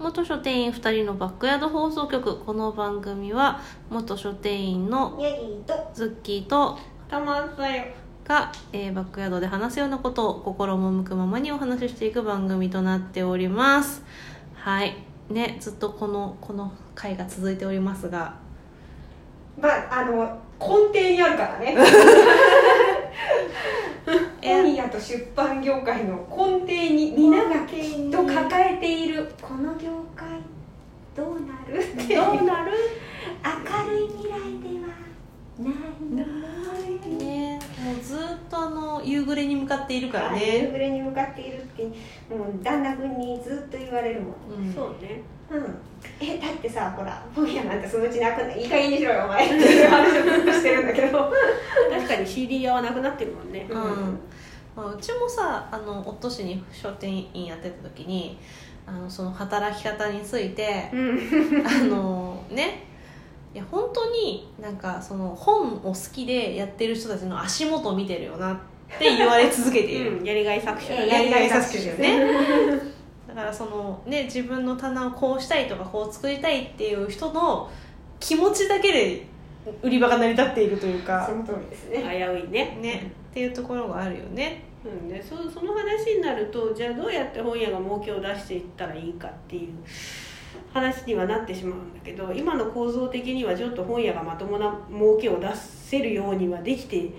元書店員2人のバックヤード放送局。この番組は元書店員のヤギとズッキーとたまさよ。が、えーバックヤードで話すようなことを心も向くままにお話ししていく番組となっております。はい。ねずっとこのこの回が続いておりますが。まああの根底にあるからね。え 本屋と出版業界の根底に皆がきっと抱えているこの業界どうなるってどうなる？明るい未来ではない。ねもうずっとあの夕暮れに向かっているからはい夕ね、暮れに向かっているってもう旦那君にずっと言われるもん。うん、そうね。うん、えだってさほら本屋なんてそのうちなくない？いい加減にしろよお前。っていう話をずっとしてるんだけど。確かに CD 屋はなくなってるもんね。うん。まあ、うちもさあの夫氏に書店員やってた時にあのその働き方についてうん。あのね。いや本当になんかその本を好きでやってる人たちの足元を見てるよなって言われ続けている、うん。やりがい搾取だえねやりがい搾取ですね。だからそのね自分の棚をこうしたいとかこう作りたいっていう人の気持ちだけで売り場が成り立っているというか。その通りですね危ういね。ね。っていうところがあるよねうんね、そその話になるとじゃあどうやって本屋が儲けを出していったらいいかっていう話にはなってしまうんだけど今の構造的にはちょっと本屋がまともな儲けを出せるようにはできて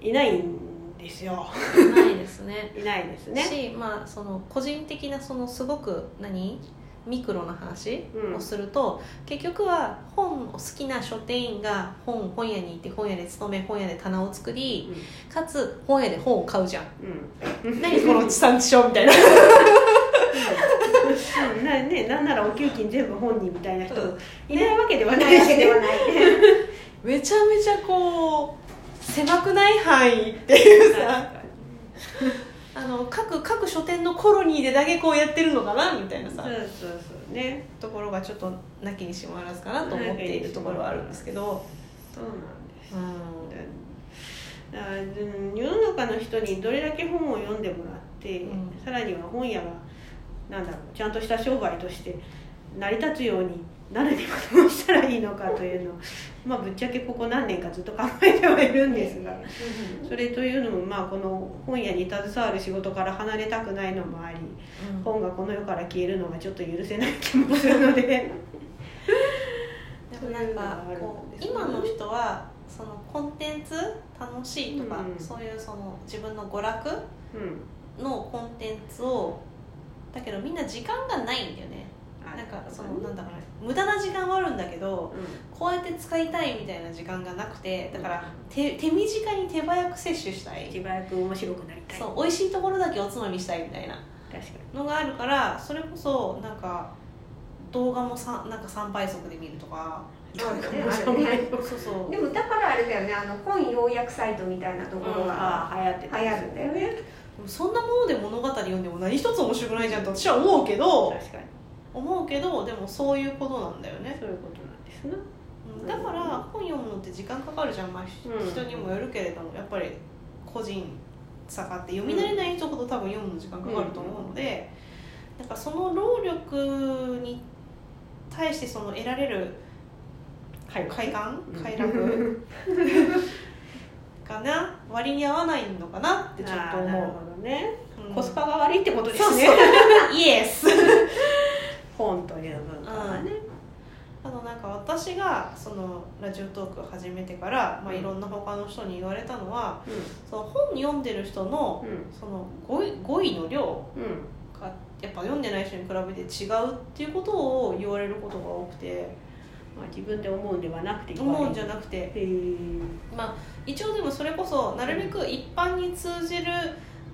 いないんですよ。ないですね。いないですね。しまあその個人的なそのすごく何？ミクロな話うん。をすると、結局は本を好きな書店員が本本屋に行って本屋で勤め本屋で棚を作りかつ本屋で本を買うじゃん。うん、う ん何この地産地消みたいな。うん。なね、なんならお給金全部本人みたいな人いないわけではないしないわけではない。めちゃめちゃこう狭くない範囲っていうさあの各各書店のコロニーでだけこうやってるのかなみたいなさ。そうそうそう。ね。ところがちょっとなきにしもあらずかなと思っているところはあるんですけど、そうなんです。うだからうん世の中の人にどれだけ本を読んでもらって、うん。さらには本屋がなんだろうちゃんとした商売として成り立つようになるにはどうしたらいいのかというのを、まあ、ぶっちゃけここ何年かずっと考えてはいるんですがそれというのも、まあ、この本屋に携わる仕事から離れたくないのもありん。本がこの世から消えるのがちょっと許せない気もするので。でもなんかこう今の人はそのコンテンツ楽しいとか、うん。そういうその自分の娯楽うん。のコンテンツをだけどみんな時間がないんだよね。あなんかそのなんだかな無駄な時間はあるんだけどうこうやって使いたいみたいな時間がなくてだから手手短に手早く摂取したん、い。手早く面白くなりたい。そう美味しいところだけおつまみしたいみたいな。のがあるからそれこそなんか動画もさなんか3倍速で見るとか。そうですね。あるね。そうそう。でもだからあれだよね。あの本要約サイトみたいなところにが流行ってた流行るんだよね。でもそんなもので物語読んでも何一つ面白くないじゃんと私は思うけど。確かに思うけどでもそういうことなんだよね。そういうことなんですな。うんだから本読むのって時間かかるじゃん、まあ、うん。人にもよるけれどもやっぱり個人差があって読み慣れない人ほど多分読むの時間かかると思うので、なんかその労力に対してその得られるはい快感？うん快楽？がな？割に合わないのかなってちょっと思ほどね、う、コスパが悪いってことですね。イエス本という文化はね、あのなんか私がそのラジオトークを始めてから、まあ、うん。いろんな他の人に言われたのはうその本読んでる人のその語彙語彙の量うんがやっぱ読んでない人に比べて違うっていうことを言われることが多くてまあ、自分で思うんではなくて思うんじゃななくて。まあ一応でもそれこそなるべく一般に通じる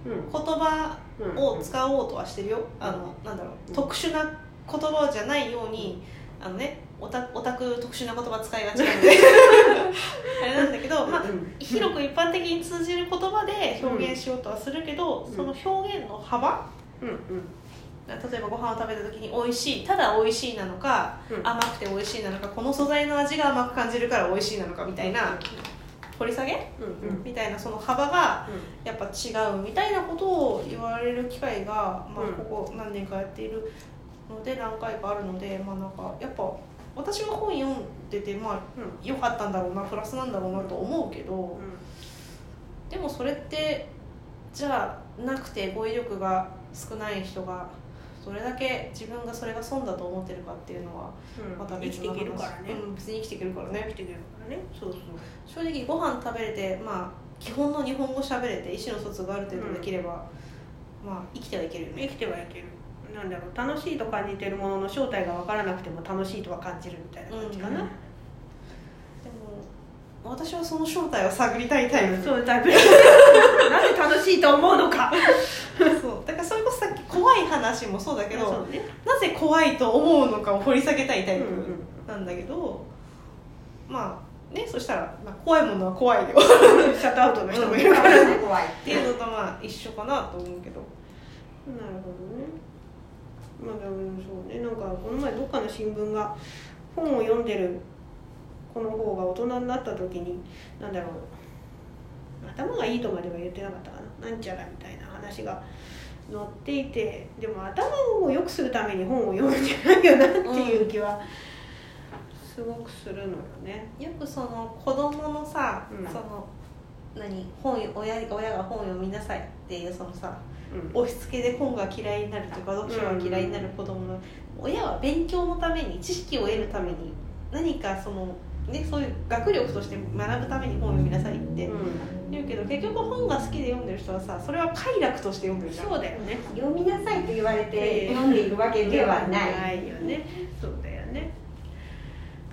うん。言葉うんを使おうとはしてるよ。あのなんだろう。うん。特殊な言葉じゃないようにあのねオタオタク特殊な言葉使いがちなので。あれなんだけど、まあ、うん。広く一般的に通じる言葉で表現しようとはするけど、うん。その表現の幅うんうん。例えばご飯を食べた時に美味しいただ美味しいなのか、うん。甘くて美味しいなのかこの素材の味が甘く感じるから美味しいなのかみたいな掘り下げうんうん。みたいなその幅がやっぱ違うみたいなことを言われる機会が、まあうん、ここ何年かやっているので何回かあるのでまあなんかやっぱ私が本読んでてまあうん。良かったんだろうなプラスなんだろうなと思うけどでもそれってじゃあなくて語彙力が少ない人がどれだけ自分がそれが損だと思ってるかっていうのはうん。また生きていけるからね。うん、別に生きていけるからね。生きていけるからね。そうそう。正直ご飯食べれてまあ基本の日本語喋れて意思の疎通がある程度できれば、まあ生きてはいけるよね。生きてはいけるなんだろう楽しいと感じてるものの正体が分からなくても楽しいとは感じるみたいな感じかな、でも私はその正体を探りたいタイプ。そうタイプなぜ楽しいと思うのか。そう。だからそれこそさっき怖い話もそうだけどね。なぜ怖いと思うのかを掘り下げたいタイうんうん。プなんだけど、まあねそしたら、まあ、怖いものは怖いよ。っシャットアウトの人もいるからね、怖いていうのとまあ一緒かなと思うけど。なるほどねまあでもそうねなんかこの前どっかの新聞が本を読んでるこの方が大人になった時になんだろう頭がいいとまでは言ってなかったかななんちゃらみたいな話が載っていてでも頭を良くするために本を読むんじゃないよなっていう気はすごくするのよね。よくその子供のさ、うんその何本親親が本を読みなさいっていうそのさうん押し付けで本が嫌いになるとか読書が嫌いになる子供の、親は勉強のために知識を得るために何かその、ね、そういう学力として学ぶために本を読みなさいって言うけど結局本が好きで読んでる人はさそれは快楽として読んでるじゃんそうだよね。読みなさいと言われて読んでいるわけではない。ないよね。そうだよね。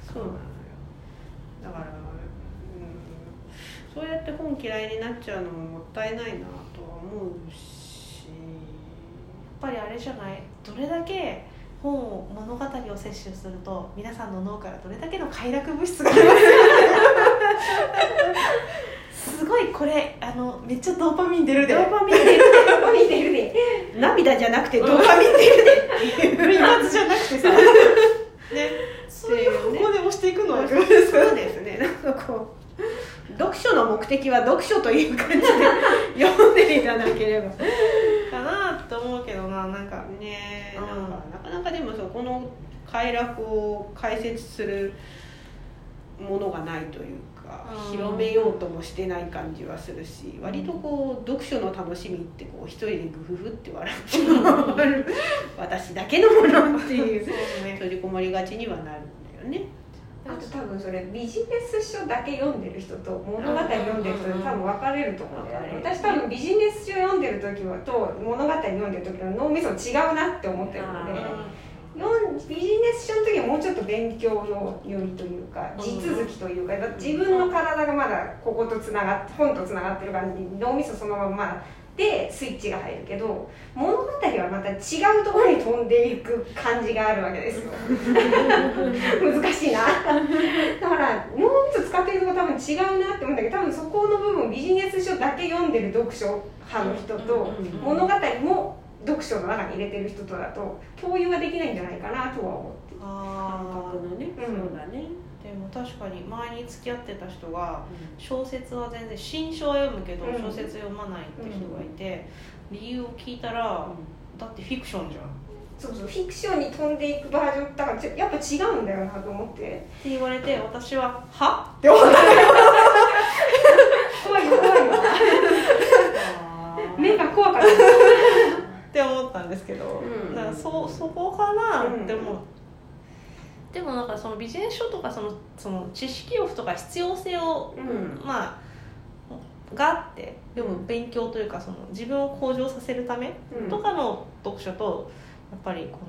そうなのよ。だから、うん、そうやって本嫌いになっちゃうのももったいないなとは思うしやっぱりあれじゃない？どれだけ本を物語を摂取すると皆さんの脳からどれだけの快楽物質が出ますすごいこれあのめっちゃドーパミン出るでドーパミン出る見てるねで。涙じゃなくてドーパミン。出るで。っていう類活じゃなくてさ。ね。そういう方向で押していくのはそうですね。なんかこう読書の目的は読書という感じで読んでいただければ。かなって思うけどななんか。ねえ、うん。なんかなかなかでもそうこの快楽を解説するものがないというか、うん。広めようともしてない感じはするし割とこう読書の楽しみってこう一人でグフフって笑っちゃ う私だけのものっていうそうね。閉じこもりがちにはなるんだよね。あと多分それビジネス書だけ読んでる人と物語読んでる人で多分分かれると思うんだよね。うん私多分ビジネス書読んでる時はと物語読んでる時の脳みそ違うなって思ってるのでビジネス書の時はもうちょっと勉強のよりというかうん。地続きというか自分の体がまだこことつながって本とつながってる感じに脳みそそのままでスイッチが入るけど物語はまた違うところに飛んでいく感じがあるわけですよ。難しいな。だから脳みそ使ってるとこ多分違うなって思うんだけど多分そこの部分ビジネス書だけ読んでる読書派の人と物語も読書の中に入れてる人とだと共有ができないんじゃないかなとは思って。あ感覚のね、うん。そうだね。も確かに前に付き合ってた人が小説は全然新書は読むけどうん。小説読まないって人がいて、理由を聞いたらだってフィクションじゃん。っそうそうフィクションに飛んでいくバージョンだからやっぱ違うんだよなと思って。て言われて私は「は?」って思った。怖いよ怖い。よ目が怖かった。って思ったんですけど、うん。だからそそこかなって思う、うんでもなんかそのビジネス書とかそのその知識欲とか必要性を、うん。まあがあって読む勉強というかその自分を向上させるためうん。とかの読書とやっぱりこ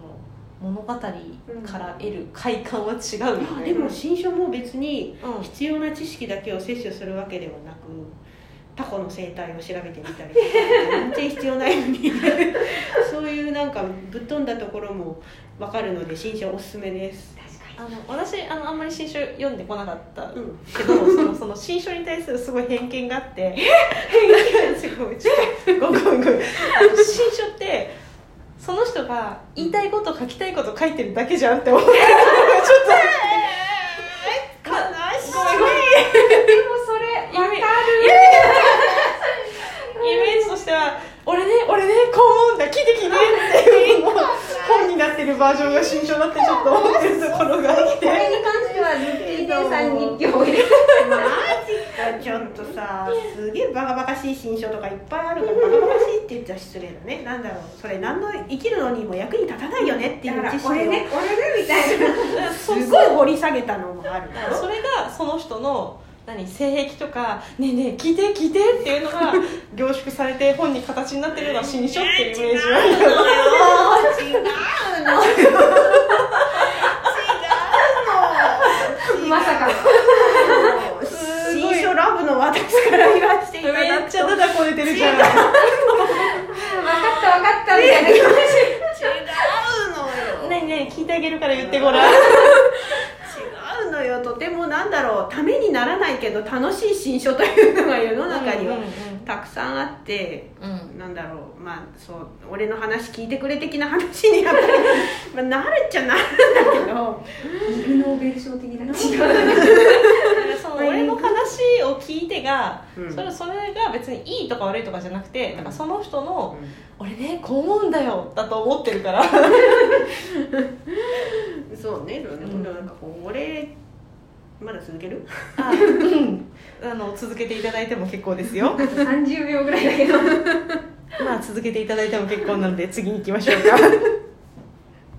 の物語から得る快感は違うよあね、でも新書も別にうん。必要な知識だけを摂取するわけではなくタコの生態を調べてみたりとか全然必要ないのに。そういうなんかぶっ飛んだところも分かるので新書おすすめです、あの私あのあんまり新書読んでこなかったうん、けどその その新書に対するすごい偏見があってす ごいちょっとごご新書ってその人が言いたいこと書きたいこと書いてるだけじゃんって思ってちょっと悲しいでもそれわかるイメージとしては「俺ね俺ねこう思うんだ聞いて聞いて」ってるるバージョンが新書だってちょっと思ってるところがあってこれに関してはズッキー姉さんに票を入れる。マジかちょっとさすげえバカバカしい新書とかいっぱいあるからバカバカしいって言っちゃ失礼だね。なんだろう。それ何の生きるのにも役に立たないよねっていう知識をこれねこれね。みたいなすごい掘り下げたのもあるそれがその人の何性癖とか「ねえねえ聞いて聞いて」っていうのが 凝縮されて本に形になってるのが新書っていうイメージはあるよ。ね違うの。違うの。まさかの。新書ラブの私から言わせていただくと。めっちゃダダこねてるじゃん分かった分かったみたいな気持ち。違うのよ。何何聞いてあげるから言ってごらんなんだろうためにならないけど楽しい新書というのが世の中にはうんうんたくさんあって、うん。なんだろうまあそう俺の話聞いてくれ的な話にやっぱり、まあ、なるっちゃなるんだけど。イグ・ノーベル賞的な。違う。その俺の話を聞いてが、うん。それそれが別にいいとか悪いとかじゃなくて、ん。なんかその人の「俺ねこう思うんだよ」だと思ってるから。そうね、でうんもなんかこう俺まだ続ける？あ,、の続けていただいても結構ですよ。30秒ぐらいだけど。まあ続けていただいても結構なので次に行きましょうか